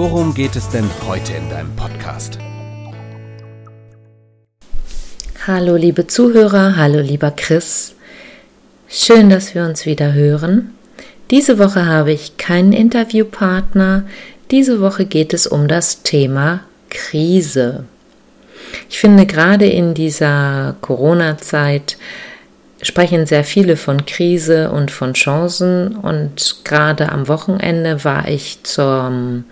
worum geht es denn heute in deinem Podcast? Hallo liebe Zuhörer, hallo lieber Chris. Schön, dass wir uns wieder hören. Diese Woche habe ich keinen Interviewpartner. Diese Woche geht es um das Thema Krise. Ich finde gerade in dieser Corona-Zeit sprechen sehr viele von Krise und von Chancen und gerade am Wochenende war ich zum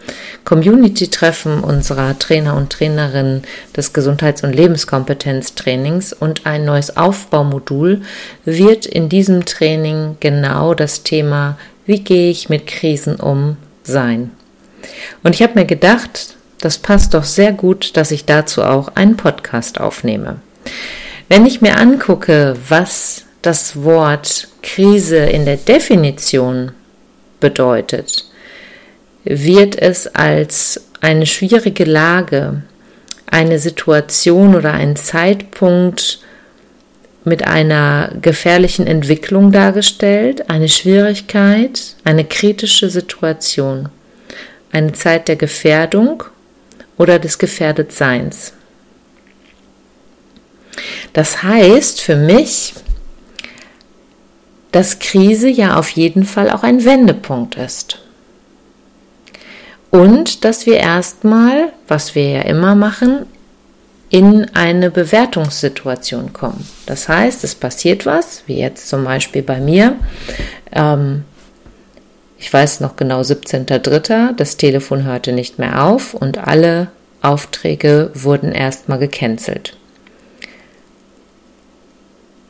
Community-Treffen unserer Trainer und Trainerinnen des Gesundheits- und Lebenskompetenztrainings und ein neues Aufbaumodul wird in diesem Training genau das Thema, wie gehe ich mit Krisen um, sein. Und ich habe mir gedacht, das passt doch sehr gut, dass ich dazu auch einen Podcast aufnehme. Wenn ich mir angucke, was das Wort Krise in der Definition bedeutet, wird es als eine schwierige Lage, eine Situation oder ein Zeitpunkt mit einer gefährlichen Entwicklung dargestellt, eine Schwierigkeit, eine kritische Situation, eine Zeit der Gefährdung oder des Gefährdetseins. Das heißt für mich, dass Krise ja auf jeden Fall auch ein Wendepunkt ist. Und dass wir erstmal, was wir ja immer machen, in eine Bewertungssituation kommen. Das heißt, es passiert was, wie jetzt zum Beispiel bei mir. Ähm, ich weiß noch genau, 17.03. Das Telefon hörte nicht mehr auf und alle Aufträge wurden erstmal gecancelt.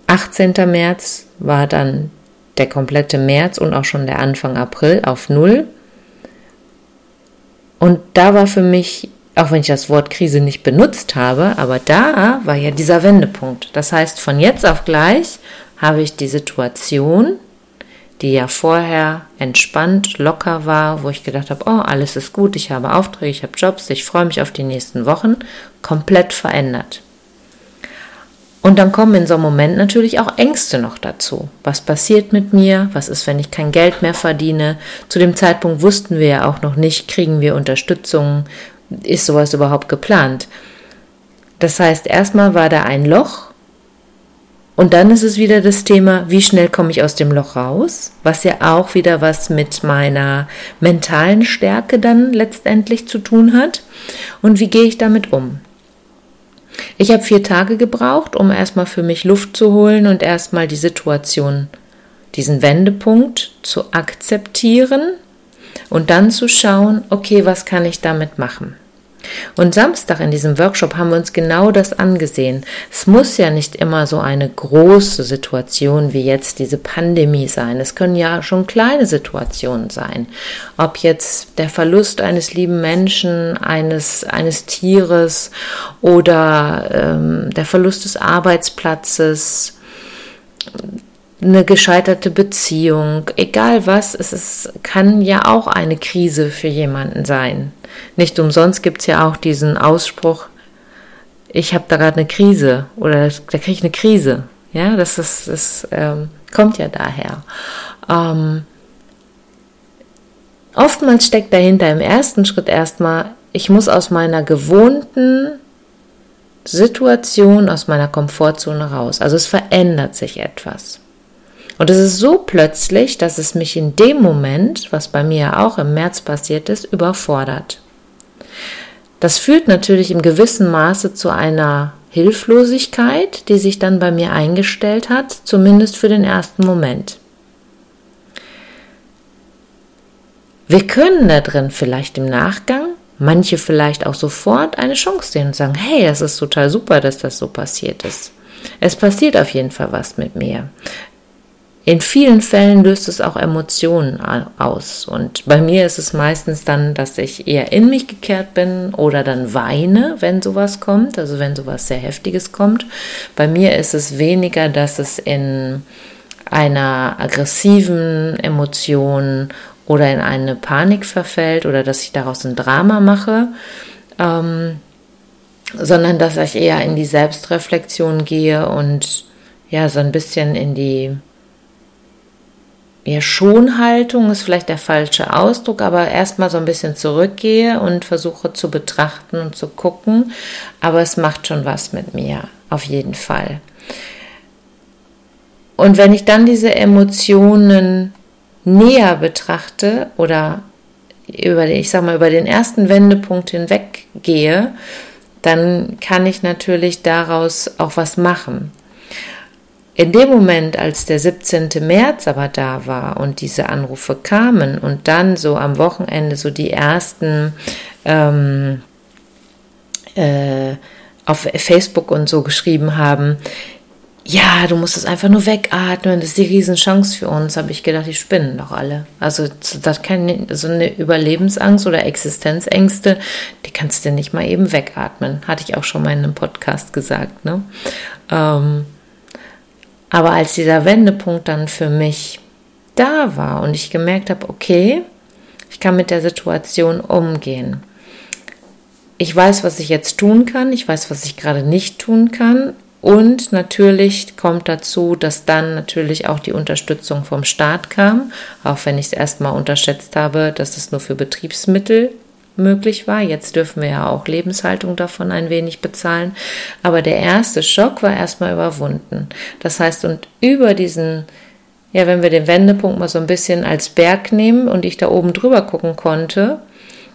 18. März war dann der komplette März und auch schon der Anfang April auf Null. Und da war für mich, auch wenn ich das Wort Krise nicht benutzt habe, aber da war ja dieser Wendepunkt. Das heißt, von jetzt auf gleich habe ich die Situation, die ja vorher entspannt, locker war, wo ich gedacht habe, oh, alles ist gut, ich habe Aufträge, ich habe Jobs, ich freue mich auf die nächsten Wochen, komplett verändert. Und dann kommen in so einem Moment natürlich auch Ängste noch dazu. Was passiert mit mir? Was ist, wenn ich kein Geld mehr verdiene? Zu dem Zeitpunkt wussten wir ja auch noch nicht, kriegen wir Unterstützung? Ist sowas überhaupt geplant? Das heißt, erstmal war da ein Loch und dann ist es wieder das Thema, wie schnell komme ich aus dem Loch raus? Was ja auch wieder was mit meiner mentalen Stärke dann letztendlich zu tun hat. Und wie gehe ich damit um? Ich habe vier Tage gebraucht, um erstmal für mich Luft zu holen und erstmal die Situation, diesen Wendepunkt zu akzeptieren und dann zu schauen, okay, was kann ich damit machen? Und Samstag in diesem Workshop haben wir uns genau das angesehen. Es muss ja nicht immer so eine große Situation wie jetzt diese Pandemie sein. Es können ja schon kleine Situationen sein. Ob jetzt der Verlust eines lieben Menschen, eines, eines Tieres oder ähm, der Verlust des Arbeitsplatzes, eine gescheiterte Beziehung, egal was, es ist, kann ja auch eine Krise für jemanden sein. Nicht umsonst gibt es ja auch diesen Ausspruch, ich habe da gerade eine Krise oder da kriege ich eine Krise. Ja, das ist, das ähm, kommt ja daher. Ähm, oftmals steckt dahinter im ersten Schritt erstmal, ich muss aus meiner gewohnten Situation, aus meiner Komfortzone raus. Also es verändert sich etwas. Und es ist so plötzlich, dass es mich in dem Moment, was bei mir auch im März passiert ist, überfordert. Das führt natürlich im gewissen Maße zu einer Hilflosigkeit, die sich dann bei mir eingestellt hat, zumindest für den ersten Moment. Wir können da drin vielleicht im Nachgang, manche vielleicht auch sofort eine Chance sehen und sagen, hey, das ist total super, dass das so passiert ist. Es passiert auf jeden Fall was mit mir in vielen Fällen löst es auch Emotionen aus. Und bei mir ist es meistens dann, dass ich eher in mich gekehrt bin oder dann weine, wenn sowas kommt, also wenn sowas sehr Heftiges kommt. Bei mir ist es weniger, dass es in einer aggressiven Emotion oder in eine Panik verfällt oder dass ich daraus ein Drama mache, ähm, sondern dass ich eher in die Selbstreflexion gehe und ja, so ein bisschen in die ja, Schonhaltung ist vielleicht der falsche Ausdruck, aber erstmal so ein bisschen zurückgehe und versuche zu betrachten und zu gucken. Aber es macht schon was mit mir, auf jeden Fall. Und wenn ich dann diese Emotionen näher betrachte oder über, ich sag mal, über den ersten Wendepunkt hinweg gehe, dann kann ich natürlich daraus auch was machen. In dem Moment, als der 17. März aber da war und diese Anrufe kamen und dann so am Wochenende so die ersten ähm, äh, auf Facebook und so geschrieben haben, ja, du musst es einfach nur wegatmen, das ist die Riesenchance für uns, habe ich gedacht, die spinnen doch alle. Also das kann so eine Überlebensangst oder Existenzängste, die kannst du nicht mal eben wegatmen. Hatte ich auch schon mal in einem Podcast gesagt. Ne? Ähm, aber als dieser Wendepunkt dann für mich da war und ich gemerkt habe, okay, ich kann mit der Situation umgehen. Ich weiß, was ich jetzt tun kann, ich weiß, was ich gerade nicht tun kann. Und natürlich kommt dazu, dass dann natürlich auch die Unterstützung vom Staat kam, auch wenn ich es erstmal unterschätzt habe, dass es nur für Betriebsmittel möglich war. Jetzt dürfen wir ja auch Lebenshaltung davon ein wenig bezahlen. Aber der erste Schock war erstmal überwunden. Das heißt, und über diesen, ja, wenn wir den Wendepunkt mal so ein bisschen als Berg nehmen und ich da oben drüber gucken konnte,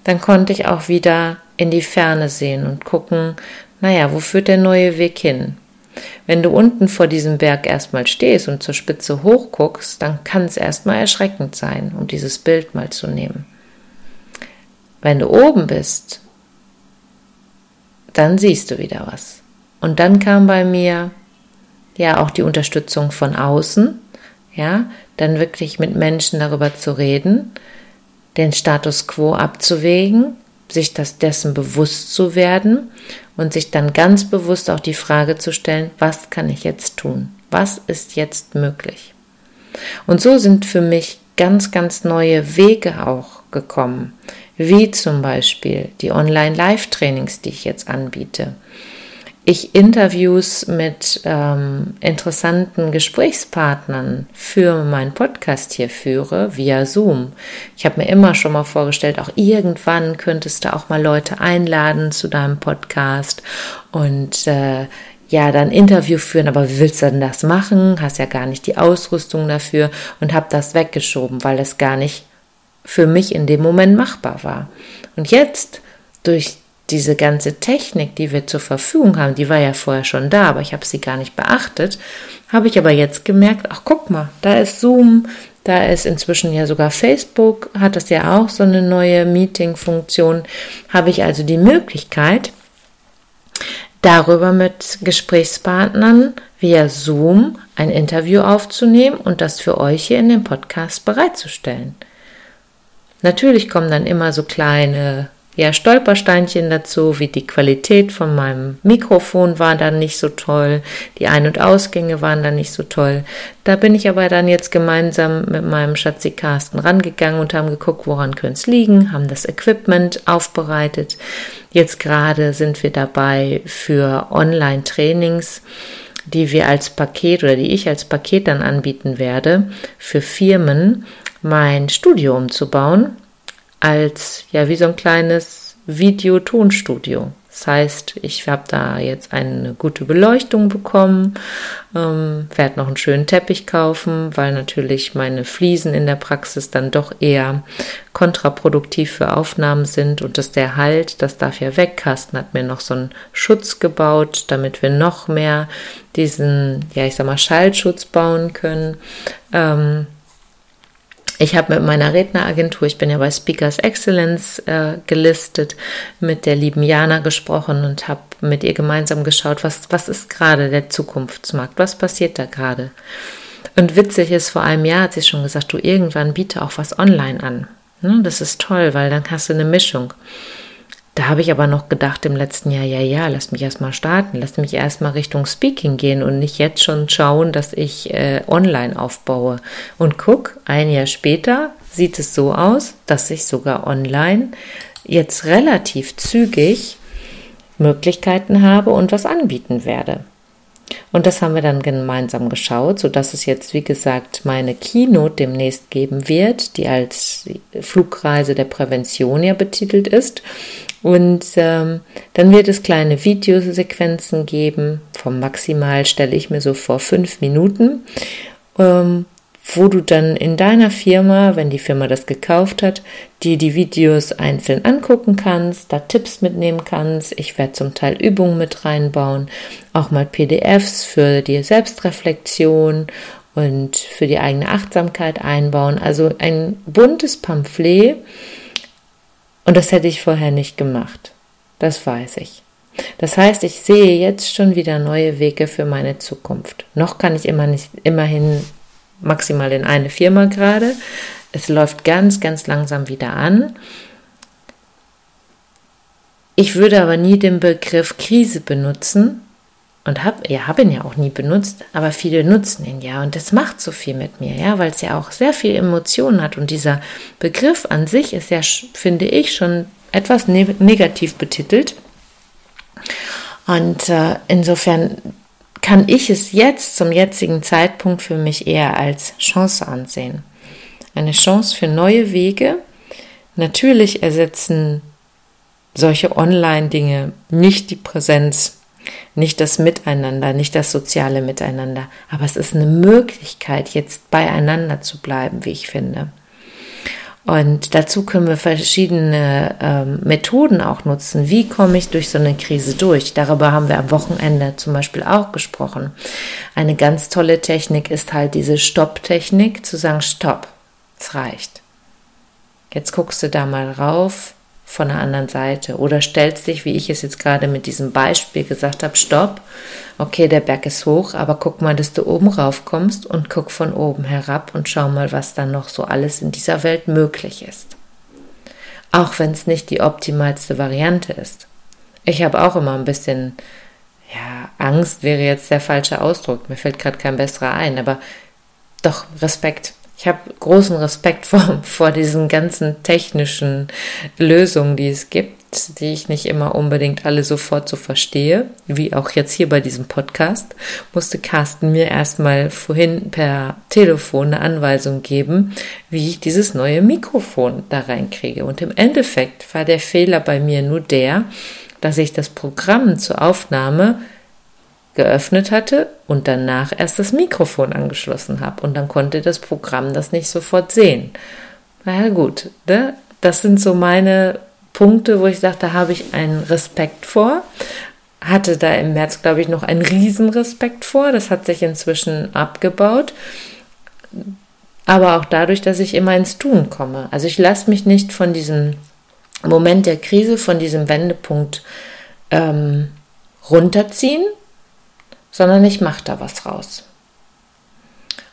dann konnte ich auch wieder in die Ferne sehen und gucken, naja, wo führt der neue Weg hin? Wenn du unten vor diesem Berg erstmal stehst und zur Spitze hochguckst, dann kann es erstmal erschreckend sein, um dieses Bild mal zu nehmen. Wenn du oben bist, dann siehst du wieder was. Und dann kam bei mir ja auch die Unterstützung von außen, ja, dann wirklich mit Menschen darüber zu reden, den Status quo abzuwägen, sich das dessen bewusst zu werden und sich dann ganz bewusst auch die Frage zu stellen, was kann ich jetzt tun? Was ist jetzt möglich? Und so sind für mich ganz, ganz neue Wege auch gekommen wie zum Beispiel die Online-Live-Trainings, die ich jetzt anbiete. Ich Interviews mit ähm, interessanten Gesprächspartnern für meinen Podcast hier führe via Zoom. Ich habe mir immer schon mal vorgestellt, auch irgendwann könntest du auch mal Leute einladen zu deinem Podcast und äh, ja, dann Interview führen, aber wie willst du denn das machen? Hast ja gar nicht die Ausrüstung dafür und habe das weggeschoben, weil es gar nicht für mich in dem Moment machbar war. Und jetzt durch diese ganze Technik, die wir zur Verfügung haben, die war ja vorher schon da, aber ich habe sie gar nicht beachtet, habe ich aber jetzt gemerkt, ach guck mal, da ist Zoom, da ist inzwischen ja sogar Facebook, hat das ja auch so eine neue Meeting-Funktion, habe ich also die Möglichkeit, darüber mit Gesprächspartnern via Zoom ein Interview aufzunehmen und das für euch hier in dem Podcast bereitzustellen. Natürlich kommen dann immer so kleine ja, Stolpersteinchen dazu, wie die Qualität von meinem Mikrofon war dann nicht so toll, die Ein- und Ausgänge waren dann nicht so toll. Da bin ich aber dann jetzt gemeinsam mit meinem Schatzi Carsten rangegangen und haben geguckt, woran könnte es liegen, haben das Equipment aufbereitet. Jetzt gerade sind wir dabei für Online-Trainings die wir als Paket oder die ich als Paket dann anbieten werde, für Firmen mein Studio umzubauen als ja wie so ein kleines Videotonstudio. Das heißt, ich habe da jetzt eine gute Beleuchtung bekommen, ähm, werde noch einen schönen Teppich kaufen, weil natürlich meine Fliesen in der Praxis dann doch eher kontraproduktiv für Aufnahmen sind und dass der Halt, das darf ja weg. Carsten hat mir noch so einen Schutz gebaut, damit wir noch mehr diesen, ja ich sag mal, Schallschutz bauen können. Ähm, ich habe mit meiner Redneragentur, ich bin ja bei Speakers Excellence äh, gelistet, mit der lieben Jana gesprochen und habe mit ihr gemeinsam geschaut, was, was ist gerade der Zukunftsmarkt, was passiert da gerade. Und witzig ist, vor einem Jahr hat sie schon gesagt, du irgendwann biete auch was online an. Ne, das ist toll, weil dann hast du eine Mischung. Da habe ich aber noch gedacht im letzten Jahr, ja, ja, lass mich erstmal starten, lass mich erstmal Richtung Speaking gehen und nicht jetzt schon schauen, dass ich äh, online aufbaue. Und guck, ein Jahr später sieht es so aus, dass ich sogar online jetzt relativ zügig Möglichkeiten habe und was anbieten werde. Und das haben wir dann gemeinsam geschaut, sodass es jetzt, wie gesagt, meine Keynote demnächst geben wird, die als Flugreise der Prävention ja betitelt ist. Und ähm, dann wird es kleine Videosequenzen geben, vom maximal stelle ich mir so vor fünf Minuten, ähm, wo du dann in deiner Firma, wenn die Firma das gekauft hat, die die Videos einzeln angucken kannst, da Tipps mitnehmen kannst. Ich werde zum Teil Übungen mit reinbauen, auch mal PDFs für die Selbstreflexion und für die eigene Achtsamkeit einbauen. Also ein buntes Pamphlet. Und das hätte ich vorher nicht gemacht. Das weiß ich. Das heißt, ich sehe jetzt schon wieder neue Wege für meine Zukunft. Noch kann ich immer nicht, immerhin maximal in eine Firma gerade. Es läuft ganz, ganz langsam wieder an. Ich würde aber nie den Begriff Krise benutzen und habe ja, hab ihn ja auch nie benutzt, aber viele nutzen ihn ja und das macht so viel mit mir, ja, weil es ja auch sehr viel Emotionen hat und dieser Begriff an sich ist ja, finde ich, schon etwas ne negativ betitelt. Und äh, insofern kann ich es jetzt zum jetzigen Zeitpunkt für mich eher als Chance ansehen. Eine Chance für neue Wege. Natürlich ersetzen solche Online-Dinge nicht die Präsenz, nicht das Miteinander, nicht das soziale Miteinander, aber es ist eine Möglichkeit, jetzt beieinander zu bleiben, wie ich finde. Und dazu können wir verschiedene ähm, Methoden auch nutzen. Wie komme ich durch so eine Krise durch? Darüber haben wir am Wochenende zum Beispiel auch gesprochen. Eine ganz tolle Technik ist halt diese Stopp-Technik, zu sagen, Stopp, es reicht. Jetzt guckst du da mal rauf, von der anderen Seite oder stellst dich, wie ich es jetzt gerade mit diesem Beispiel gesagt habe, stopp, okay, der Berg ist hoch, aber guck mal, dass du oben rauf kommst und guck von oben herab und schau mal, was dann noch so alles in dieser Welt möglich ist. Auch wenn es nicht die optimalste Variante ist. Ich habe auch immer ein bisschen, ja, Angst wäre jetzt der falsche Ausdruck, mir fällt gerade kein besserer ein, aber doch Respekt ich habe großen Respekt vor, vor diesen ganzen technischen Lösungen, die es gibt, die ich nicht immer unbedingt alle sofort so verstehe, wie auch jetzt hier bei diesem Podcast, musste Carsten mir erstmal vorhin per Telefon eine Anweisung geben, wie ich dieses neue Mikrofon da reinkriege. Und im Endeffekt war der Fehler bei mir nur der, dass ich das Programm zur Aufnahme geöffnet hatte und danach erst das Mikrofon angeschlossen habe. Und dann konnte das Programm das nicht sofort sehen. Na ja, gut, ne? das sind so meine Punkte, wo ich sage, da habe ich einen Respekt vor. Hatte da im März, glaube ich, noch einen Riesenrespekt vor. Das hat sich inzwischen abgebaut. Aber auch dadurch, dass ich immer ins Tun komme. Also ich lasse mich nicht von diesem Moment der Krise, von diesem Wendepunkt ähm, runterziehen, sondern ich mache da was raus.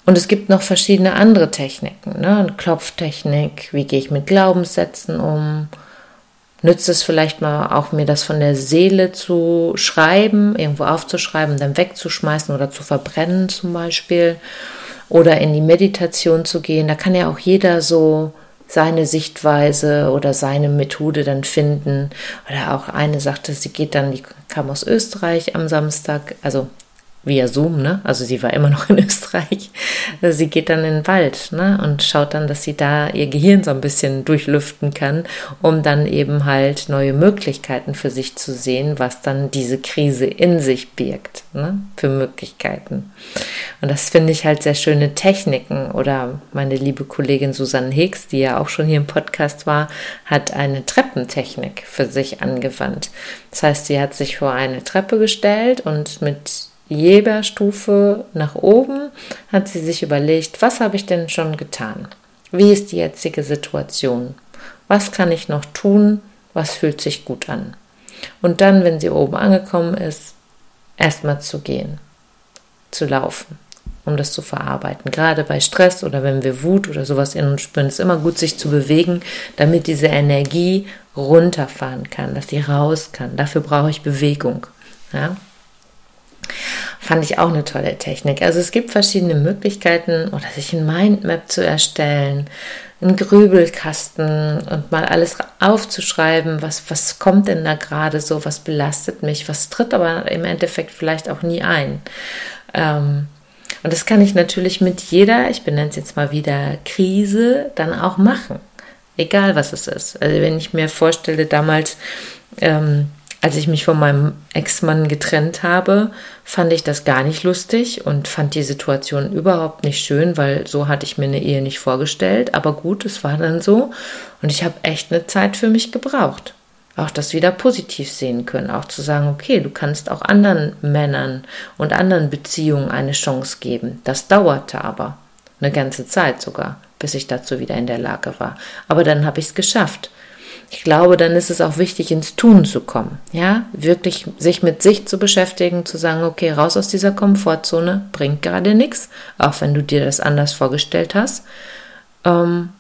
Und es gibt noch verschiedene andere Techniken, ne? Klopftechnik, wie gehe ich mit Glaubenssätzen um? Nützt es vielleicht mal auch mir das von der Seele zu schreiben, irgendwo aufzuschreiben, dann wegzuschmeißen oder zu verbrennen zum Beispiel oder in die Meditation zu gehen. Da kann ja auch jeder so seine Sichtweise oder seine Methode dann finden. Oder auch eine sagte, sie geht dann, die kam aus Österreich am Samstag, also via Zoom, ne? Also sie war immer noch in Österreich. Sie geht dann in den Wald, ne? Und schaut dann, dass sie da ihr Gehirn so ein bisschen durchlüften kann, um dann eben halt neue Möglichkeiten für sich zu sehen, was dann diese Krise in sich birgt, ne? Für Möglichkeiten. Und das finde ich halt sehr schöne Techniken. Oder meine liebe Kollegin Susanne Hicks, die ja auch schon hier im Podcast war, hat eine Treppentechnik für sich angewandt. Das heißt, sie hat sich vor eine Treppe gestellt und mit jeder Stufe nach oben hat sie sich überlegt, was habe ich denn schon getan? Wie ist die jetzige Situation? Was kann ich noch tun? Was fühlt sich gut an? Und dann, wenn sie oben angekommen ist, erstmal zu gehen, zu laufen um das zu verarbeiten. Gerade bei Stress oder wenn wir Wut oder sowas in uns spüren, ist immer gut, sich zu bewegen, damit diese Energie runterfahren kann, dass die raus kann. Dafür brauche ich Bewegung. Ja? Fand ich auch eine tolle Technik. Also es gibt verschiedene Möglichkeiten oder sich ein Mindmap zu erstellen, einen Grübelkasten und mal alles aufzuschreiben, was, was kommt denn da gerade so, was belastet mich, was tritt aber im Endeffekt vielleicht auch nie ein. Ähm, und das kann ich natürlich mit jeder, ich benenne es jetzt mal wieder Krise, dann auch machen. Egal was es ist. Also wenn ich mir vorstelle, damals ähm, als ich mich von meinem Ex-Mann getrennt habe, fand ich das gar nicht lustig und fand die Situation überhaupt nicht schön, weil so hatte ich mir eine Ehe nicht vorgestellt. Aber gut, es war dann so und ich habe echt eine Zeit für mich gebraucht. Auch das wieder positiv sehen können, auch zu sagen, okay, du kannst auch anderen Männern und anderen Beziehungen eine Chance geben. Das dauerte aber eine ganze Zeit sogar, bis ich dazu wieder in der Lage war. Aber dann habe ich es geschafft. Ich glaube, dann ist es auch wichtig, ins Tun zu kommen. Ja, wirklich sich mit sich zu beschäftigen, zu sagen, okay, raus aus dieser Komfortzone, bringt gerade nichts, auch wenn du dir das anders vorgestellt hast. Ähm,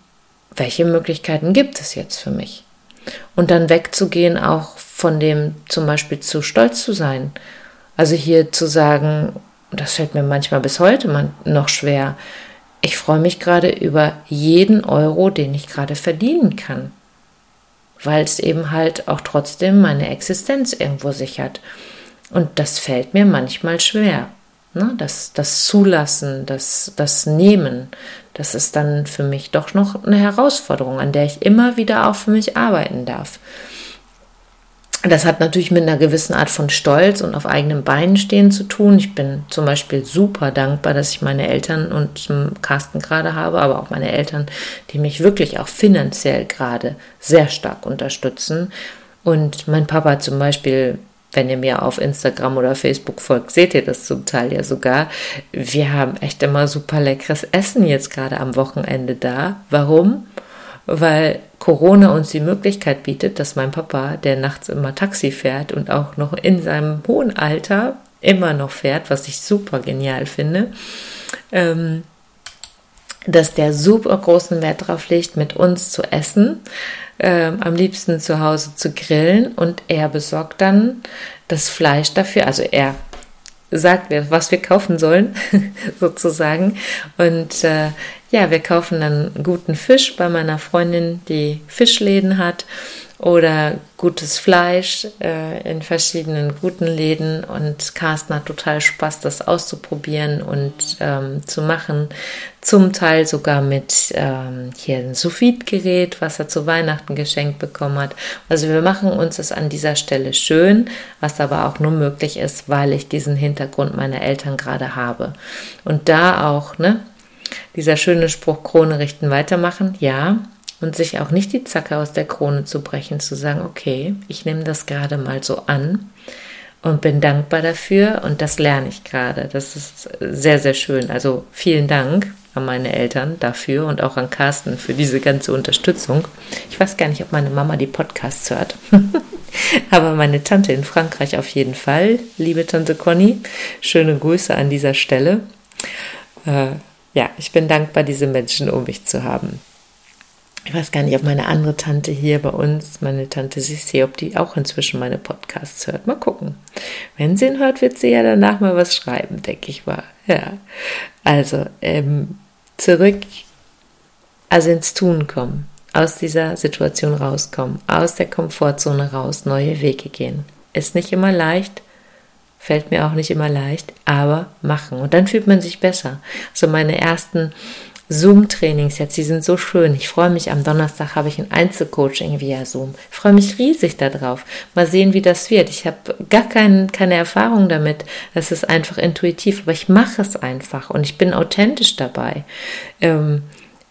welche Möglichkeiten gibt es jetzt für mich? Und dann wegzugehen, auch von dem zum Beispiel zu stolz zu sein. Also hier zu sagen, das fällt mir manchmal bis heute noch schwer, ich freue mich gerade über jeden Euro, den ich gerade verdienen kann weil es eben halt auch trotzdem meine Existenz irgendwo sichert. Und das fällt mir manchmal schwer. Ne? Das, das Zulassen, das, das Nehmen, das ist dann für mich doch noch eine Herausforderung, an der ich immer wieder auch für mich arbeiten darf. Das hat natürlich mit einer gewissen Art von Stolz und auf eigenen Beinen stehen zu tun. Ich bin zum Beispiel super dankbar, dass ich meine Eltern und Carsten gerade habe, aber auch meine Eltern, die mich wirklich auch finanziell gerade sehr stark unterstützen. Und mein Papa zum Beispiel, wenn ihr mir auf Instagram oder Facebook folgt, seht ihr das zum Teil ja sogar. Wir haben echt immer super leckeres Essen jetzt gerade am Wochenende da. Warum? Weil Corona uns die Möglichkeit bietet, dass mein Papa, der nachts immer Taxi fährt und auch noch in seinem hohen Alter immer noch fährt, was ich super genial finde, ähm, dass der super großen Wert darauf legt, mit uns zu essen, ähm, am liebsten zu Hause zu grillen. Und er besorgt dann das Fleisch dafür, also er sagt mir, was wir kaufen sollen, sozusagen. Und äh, ja, wir kaufen dann guten Fisch bei meiner Freundin, die Fischläden hat oder gutes Fleisch äh, in verschiedenen guten Läden und Carsten hat total Spaß, das auszuprobieren und ähm, zu machen. Zum Teil sogar mit ähm, hier ein sous gerät was er zu Weihnachten geschenkt bekommen hat. Also wir machen uns das an dieser Stelle schön, was aber auch nur möglich ist, weil ich diesen Hintergrund meiner Eltern gerade habe. Und da auch, ne, dieser schöne Spruch Krone richten, weitermachen, ja, und sich auch nicht die Zacke aus der Krone zu brechen, zu sagen, okay, ich nehme das gerade mal so an und bin dankbar dafür und das lerne ich gerade. Das ist sehr, sehr schön. Also vielen Dank an meine Eltern dafür und auch an Carsten für diese ganze Unterstützung. Ich weiß gar nicht, ob meine Mama die Podcasts hört, aber meine Tante in Frankreich auf jeden Fall. Liebe Tante Conny, schöne Grüße an dieser Stelle. Äh, ja, ich bin dankbar, diese Menschen um mich zu haben. Ich weiß gar nicht, ob meine andere Tante hier bei uns, meine Tante Sissi, ob die auch inzwischen meine Podcasts hört. Mal gucken. Wenn sie ihn hört, wird sie ja danach mal was schreiben, denke ich mal. Ja. Also, ähm, zurück, also ins Tun kommen, aus dieser Situation rauskommen, aus der Komfortzone raus, neue Wege gehen. Ist nicht immer leicht, Fällt mir auch nicht immer leicht, aber machen. Und dann fühlt man sich besser. Also meine ersten Zoom-Trainings jetzt, die sind so schön. Ich freue mich, am Donnerstag habe ich ein Einzelcoaching via Zoom. Ich freue mich riesig darauf. Mal sehen, wie das wird. Ich habe gar kein, keine Erfahrung damit. Das ist einfach intuitiv, aber ich mache es einfach und ich bin authentisch dabei. Ähm,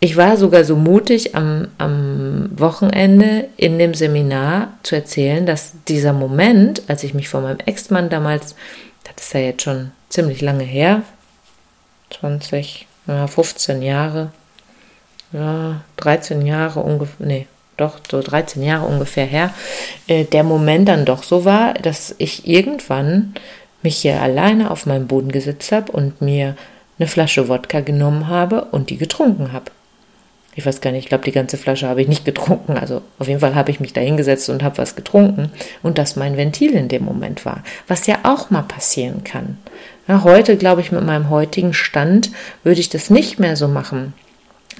ich war sogar so mutig, am, am Wochenende in dem Seminar zu erzählen, dass dieser Moment, als ich mich von meinem Ex-Mann damals, das ist ja jetzt schon ziemlich lange her, 20, ja, 15 Jahre, ja, 13 Jahre ungefähr, nee, doch so 13 Jahre ungefähr her, äh, der Moment dann doch so war, dass ich irgendwann mich hier alleine auf meinem Boden gesetzt habe und mir eine Flasche Wodka genommen habe und die getrunken habe. Ich weiß gar nicht, ich glaube, die ganze Flasche habe ich nicht getrunken. Also auf jeden Fall habe ich mich da hingesetzt und habe was getrunken und das mein Ventil in dem Moment war. Was ja auch mal passieren kann. Ja, heute, glaube ich, mit meinem heutigen Stand würde ich das nicht mehr so machen.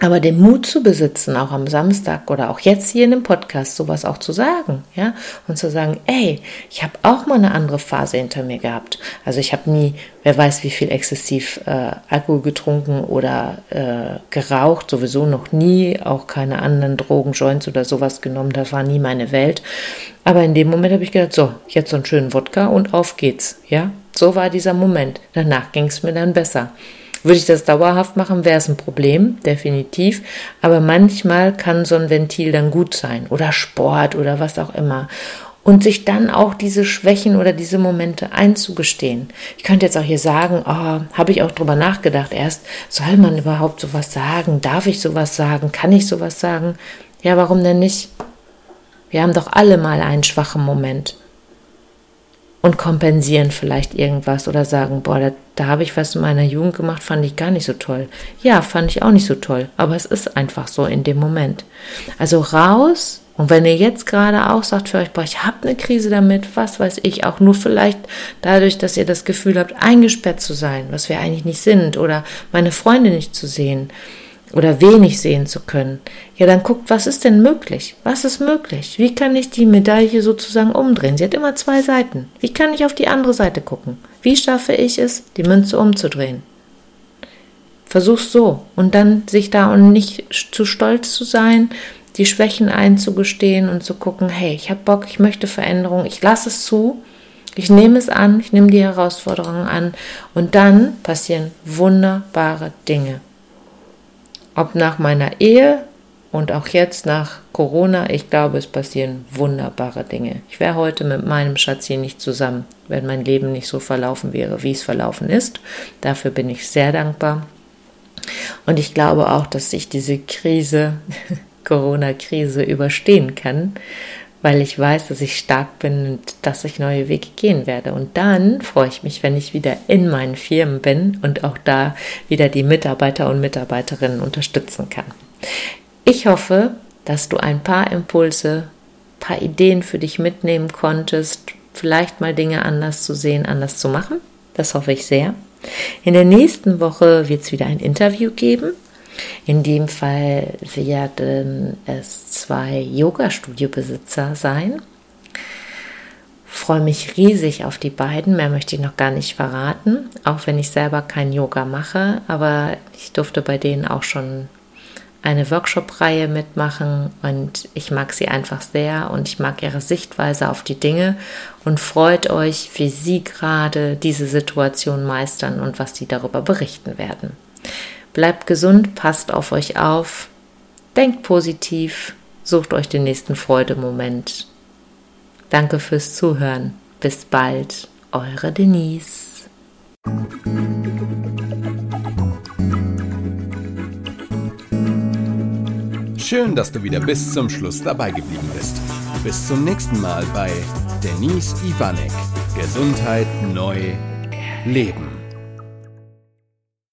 Aber den Mut zu besitzen, auch am Samstag oder auch jetzt hier in dem Podcast sowas auch zu sagen, ja, und zu sagen, ey, ich habe auch mal eine andere Phase hinter mir gehabt. Also ich habe nie, wer weiß, wie viel exzessiv äh, Alkohol getrunken oder äh, geraucht, sowieso noch nie, auch keine anderen Drogen, Joints oder sowas genommen, das war nie meine Welt. Aber in dem Moment habe ich gedacht, so, jetzt so einen schönen Wodka und auf geht's, ja. So war dieser Moment. Danach ging es mir dann besser. Würde ich das dauerhaft machen, wäre es ein Problem, definitiv. Aber manchmal kann so ein Ventil dann gut sein oder Sport oder was auch immer. Und sich dann auch diese Schwächen oder diese Momente einzugestehen. Ich könnte jetzt auch hier sagen, oh, habe ich auch drüber nachgedacht erst, soll man überhaupt sowas sagen? Darf ich sowas sagen? Kann ich sowas sagen? Ja, warum denn nicht? Wir haben doch alle mal einen schwachen Moment und kompensieren vielleicht irgendwas oder sagen, boah, da, da habe ich was in meiner Jugend gemacht, fand ich gar nicht so toll. Ja, fand ich auch nicht so toll, aber es ist einfach so in dem Moment. Also raus und wenn ihr jetzt gerade auch sagt für euch, boah, ich habe eine Krise damit, was weiß ich, auch nur vielleicht dadurch, dass ihr das Gefühl habt, eingesperrt zu sein, was wir eigentlich nicht sind oder meine Freunde nicht zu sehen oder wenig sehen zu können, ja, dann guckt, was ist denn möglich? Was ist möglich? Wie kann ich die Medaille sozusagen umdrehen? Sie hat immer zwei Seiten. Wie kann ich auf die andere Seite gucken? Wie schaffe ich es, die Münze umzudrehen? Versuch's so und dann sich da und nicht zu stolz zu sein, die Schwächen einzugestehen und zu gucken, hey, ich habe Bock, ich möchte Veränderung, ich lasse es zu, ich nehme es an, ich nehme die Herausforderungen an und dann passieren wunderbare Dinge ob nach meiner Ehe und auch jetzt nach Corona, ich glaube, es passieren wunderbare Dinge. Ich wäre heute mit meinem Schatz hier nicht zusammen, wenn mein Leben nicht so verlaufen wäre, wie es verlaufen ist. Dafür bin ich sehr dankbar. Und ich glaube auch, dass ich diese Krise, Corona-Krise überstehen kann, weil ich weiß, dass ich stark bin und dass ich neue Wege gehen werde. Und dann freue ich mich, wenn ich wieder in meinen Firmen bin und auch da wieder die Mitarbeiter und Mitarbeiterinnen unterstützen kann. Ich hoffe, dass du ein paar Impulse, ein paar Ideen für dich mitnehmen konntest, vielleicht mal Dinge anders zu sehen, anders zu machen. Das hoffe ich sehr. In der nächsten Woche wird es wieder ein Interview geben in dem Fall werden es zwei Yoga-Studio-Besitzer sein. Freue mich riesig auf die beiden. Mehr möchte ich noch gar nicht verraten, auch wenn ich selber kein Yoga mache. Aber ich durfte bei denen auch schon eine Workshop-Reihe mitmachen und ich mag sie einfach sehr und ich mag ihre Sichtweise auf die Dinge und freut euch, wie sie gerade diese Situation meistern und was sie darüber berichten werden. Bleibt gesund, passt auf euch auf, denkt positiv, sucht euch den nächsten Freudemoment. Danke fürs Zuhören. Bis bald, eure Denise. Schön, dass du wieder bis zum Schluss dabei geblieben bist. Bis zum nächsten Mal bei Denise Ivanek. Gesundheit neu leben.